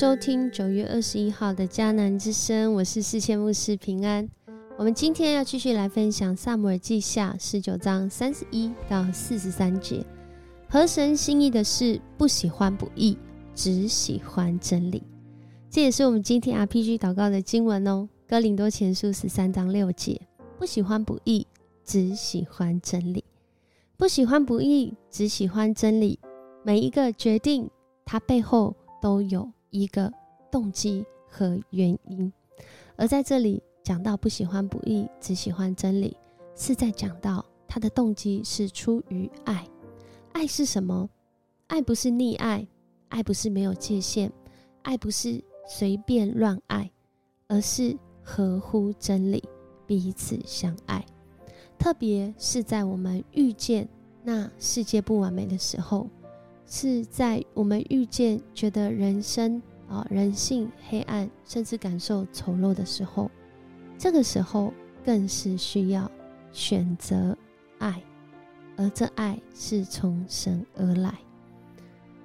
收听九月二十一号的迦南之声，我是四千牧师平安。我们今天要继续来分享《萨姆尔记下》十九章三十一到四十三节。合神心意的事，不喜欢不义，只喜欢真理。这也是我们今天 RPG 祷告的经文哦，《哥林多前书》十三章六节：不喜欢不义，只喜欢真理。不喜欢不义，只喜欢真理。每一个决定，它背后都有一个动机和原因。而在这里讲到不喜欢不义，只喜欢真理，是在讲到他的动机是出于爱。爱是什么？爱不是溺爱，爱不是没有界限，爱不是。随便乱爱，而是合乎真理，彼此相爱。特别是在我们遇见那世界不完美的时候，是在我们遇见觉得人生啊人性黑暗，甚至感受丑陋的时候，这个时候更是需要选择爱，而这爱是从神而来。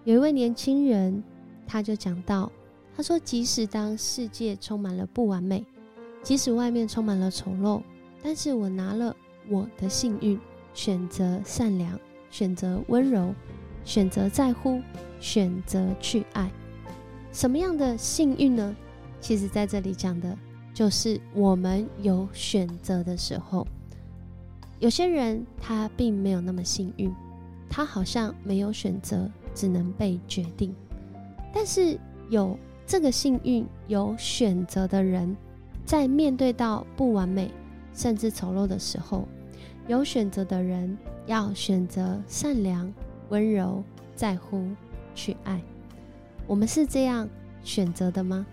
有一位年轻人，他就讲到。他说：“即使当世界充满了不完美，即使外面充满了丑陋，但是我拿了我的幸运，选择善良，选择温柔，选择在乎，选择去爱。什么样的幸运呢？其实在这里讲的就是我们有选择的时候。有些人他并没有那么幸运，他好像没有选择，只能被决定。但是有。”这个幸运有选择的人，在面对到不完美甚至丑陋的时候，有选择的人要选择善良、温柔、在乎、去爱。我们是这样选择的吗？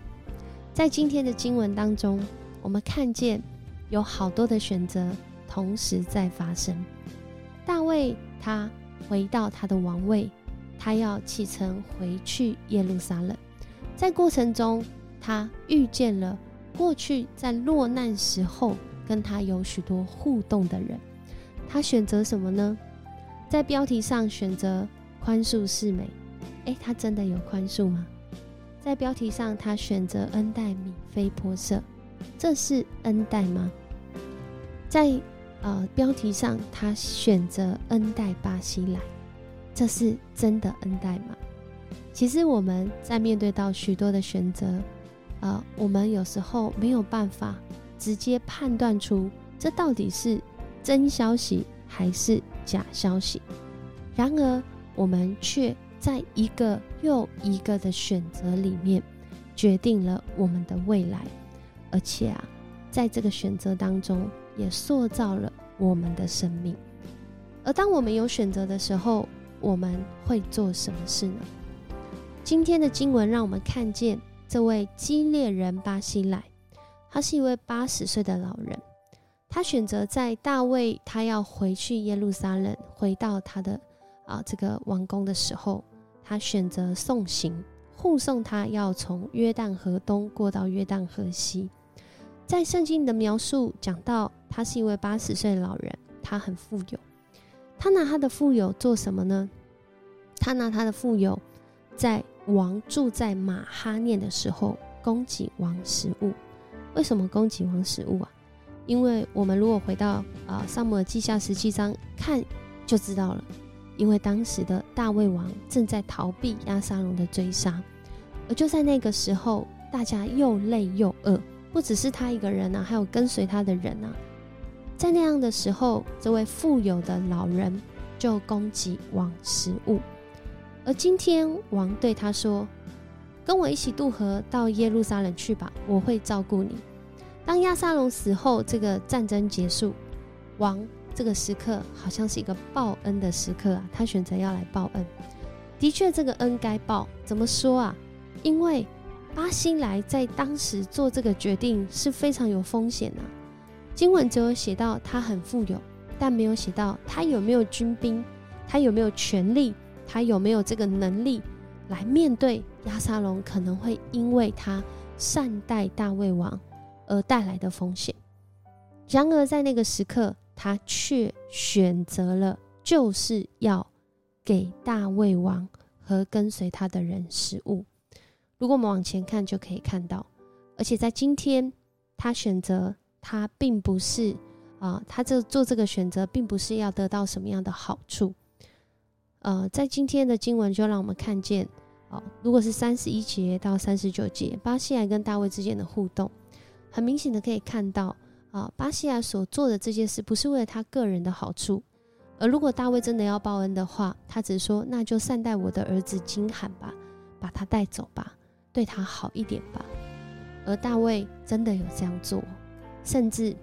在今天的经文当中，我们看见有好多的选择同时在发生。大卫他回到他的王位，他要启程回去耶路撒冷。在过程中，他遇见了过去在落难时候跟他有许多互动的人。他选择什么呢？在标题上选择宽恕是美。诶，他真的有宽恕吗？在标题上他选择恩待米非波色，这是恩待吗？在呃标题上他选择恩待巴西来，这是真的恩待吗？其实我们在面对到许多的选择，呃，我们有时候没有办法直接判断出这到底是真消息还是假消息。然而，我们却在一个又一个的选择里面，决定了我们的未来，而且啊，在这个选择当中，也塑造了我们的生命。而当我们有选择的时候，我们会做什么事呢？今天的经文让我们看见这位基列人巴西来，他是一位八十岁的老人。他选择在大卫他要回去耶路撒冷，回到他的啊这个王宫的时候，他选择送行护送他，要从约旦河东过到约旦河西。在圣经的描述讲到，他是一位八十岁的老人，他很富有。他拿他的富有做什么呢？他拿他的富有在王住在马哈念的时候，供给王食物。为什么供给王食物啊？因为我们如果回到啊《萨姆尔记下》十七章看，就知道了。因为当时的大卫王正在逃避亚沙龙的追杀，而就在那个时候，大家又累又饿，不只是他一个人啊，还有跟随他的人啊。在那样的时候，这位富有的老人就供给王食物。而今天王对他说：“跟我一起渡河到耶路撒冷去吧，我会照顾你。”当亚撒龙死后，这个战争结束，王这个时刻好像是一个报恩的时刻啊，他选择要来报恩。的确，这个恩该报。怎么说啊？因为巴辛来在当时做这个决定是非常有风险的。经文只有写到他很富有，但没有写到他有没有军兵，他有没有权力。他有没有这个能力来面对亚沙龙可能会因为他善待大卫王而带来的风险？然而在那个时刻，他却选择了就是要给大卫王和跟随他的人食物。如果我们往前看，就可以看到，而且在今天，他选择他并不是啊，他这做这个选择，并不是要得到什么样的好处。呃，在今天的经文就让我们看见，哦，如果是三十一节到三十九节，巴西亚跟大卫之间的互动，很明显的可以看到，啊，巴西亚所做的这件事不是为了他个人的好处，而如果大卫真的要报恩的话，他只说那就善待我的儿子金罕吧，把他带走吧，对他好一点吧。而大卫真的有这样做，甚至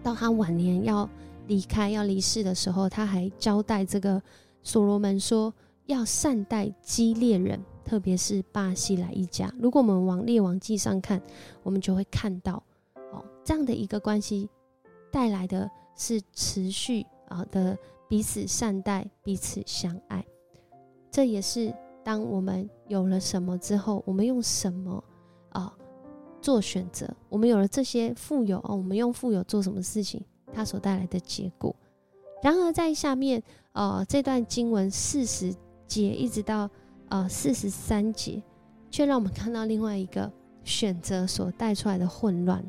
到他晚年要离开、要离世的时候，他还交代这个。所罗门说：“要善待基列人，特别是巴西来一家。如果我们往列王记上看，我们就会看到，哦，这样的一个关系带来的是持续啊的彼此善待、彼此相爱。这也是当我们有了什么之后，我们用什么啊做选择？我们有了这些富有哦，我们用富有做什么事情，它所带来的结果。然而在下面。”呃，这段经文四十节一直到呃四十三节，却让我们看到另外一个选择所带出来的混乱。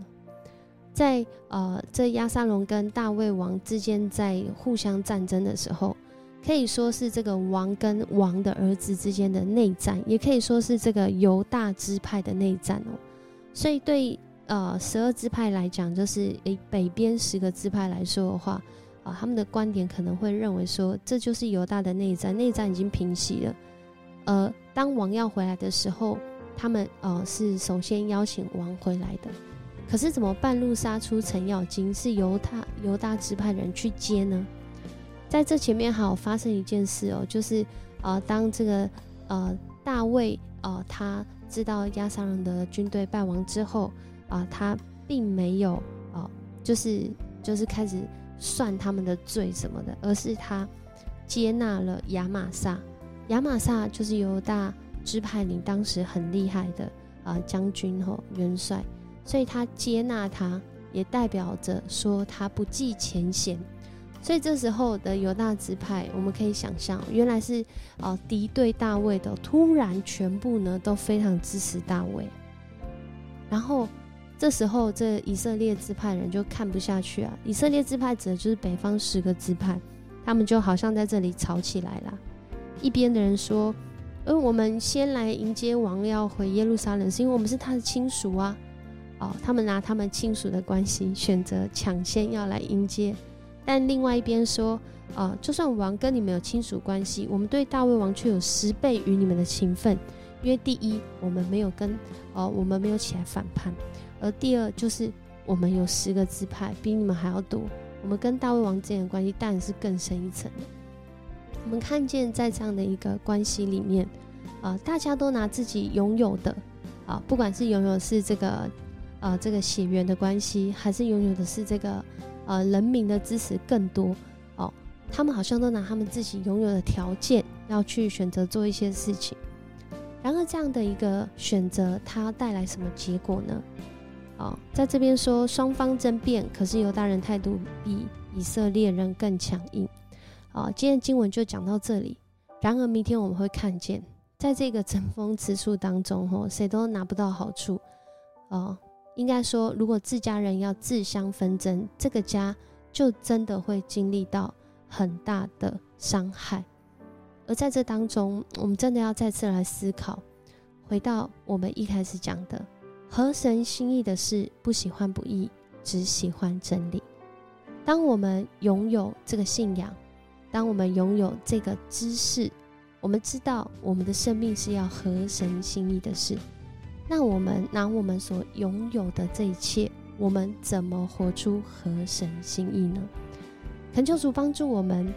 在呃这亚沙龙跟大卫王之间在互相战争的时候，可以说是这个王跟王的儿子之间的内战，也可以说是这个犹大支派的内战哦。所以对呃十二支派来讲，就是诶北边十个支派来说的话。啊，他们的观点可能会认为说，这就是犹大的内战，内战已经平息了。呃，当王要回来的时候，他们呃是首先邀请王回来的。可是怎么半路杀出程咬金，是由他犹大支派人去接呢？在这前面还有发生一件事哦，就是呃，当这个呃大卫呃他知道亚撒人的军队败亡之后啊，他并没有啊，就是就是开始。算他们的罪什么的，而是他接纳了亚玛撒。亚玛撒就是犹大支派里当时很厉害的啊将军吼元帅，所以他接纳他，也代表着说他不计前嫌。所以这时候的犹大支派，我们可以想象，原来是啊敌对大卫的，突然全部呢都非常支持大卫，然后。这时候，这以色列支派人就看不下去啊！以色列支派指的就是北方十个支派，他们就好像在这里吵起来了。一边的人说：“呃，我们先来迎接王，要回耶路撒冷，是因为我们是他的亲属啊。”哦，他们拿他们亲属的关系，选择抢先要来迎接。但另外一边说：“啊，就算王跟你们有亲属关系，我们对大卫王却有十倍于你们的情分，因为第一，我们没有跟，哦，我们没有起来反叛。”而第二就是我们有十个支派，比你们还要多。我们跟大卫王之间的关系当然是更深一层的。我们看见在这样的一个关系里面，啊，大家都拿自己拥有的，啊，不管是拥有是这个，呃，这个血缘的关系，还是拥有的是这个，呃，人民的支持更多，哦，他们好像都拿他们自己拥有的条件要去选择做一些事情。然而，这样的一个选择，它带来什么结果呢？哦，在这边说双方争辩，可是犹大人态度比以色列人更强硬。啊，今天经文就讲到这里。然而明天我们会看见，在这个争锋之处当中，吼，谁都拿不到好处。哦，应该说，如果自家人要自相纷争，这个家就真的会经历到很大的伤害。而在这当中，我们真的要再次来思考，回到我们一开始讲的。合神心意的事，不喜欢不义，只喜欢真理。当我们拥有这个信仰，当我们拥有这个知识，我们知道我们的生命是要合神心意的事。那我们拿我们所拥有的这一切，我们怎么活出合神心意呢？恳求主帮助我们，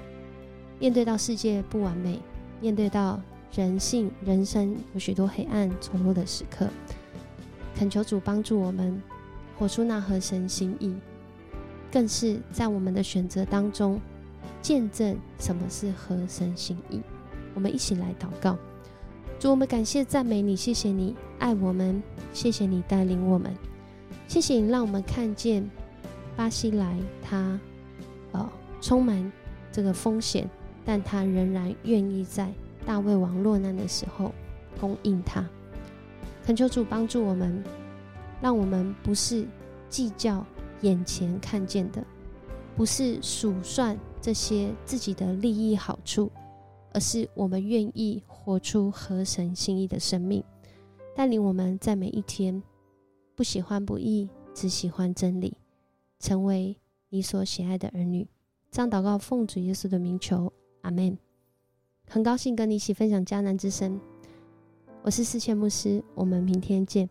面对到世界不完美，面对到人性人生有许多黑暗丑陋的时刻。恳求主帮助我们活出那合神心意，更是在我们的选择当中见证什么是合神心意。我们一起来祷告，主，我们感谢赞美你，谢谢你爱我们，谢谢你带领我们，谢谢你让我们看见巴西来他呃充满这个风险，但他仍然愿意在大卫王落难的时候供应他。恳求主帮助我们，让我们不是计较眼前看见的，不是数算这些自己的利益好处，而是我们愿意活出合神心意的生命，带领我们在每一天不喜欢不义，只喜欢真理，成为你所喜爱的儿女。这样祷告，奉主耶稣的名求，阿门。很高兴跟你一起分享迦南之声，我是四千牧师，我们明天见。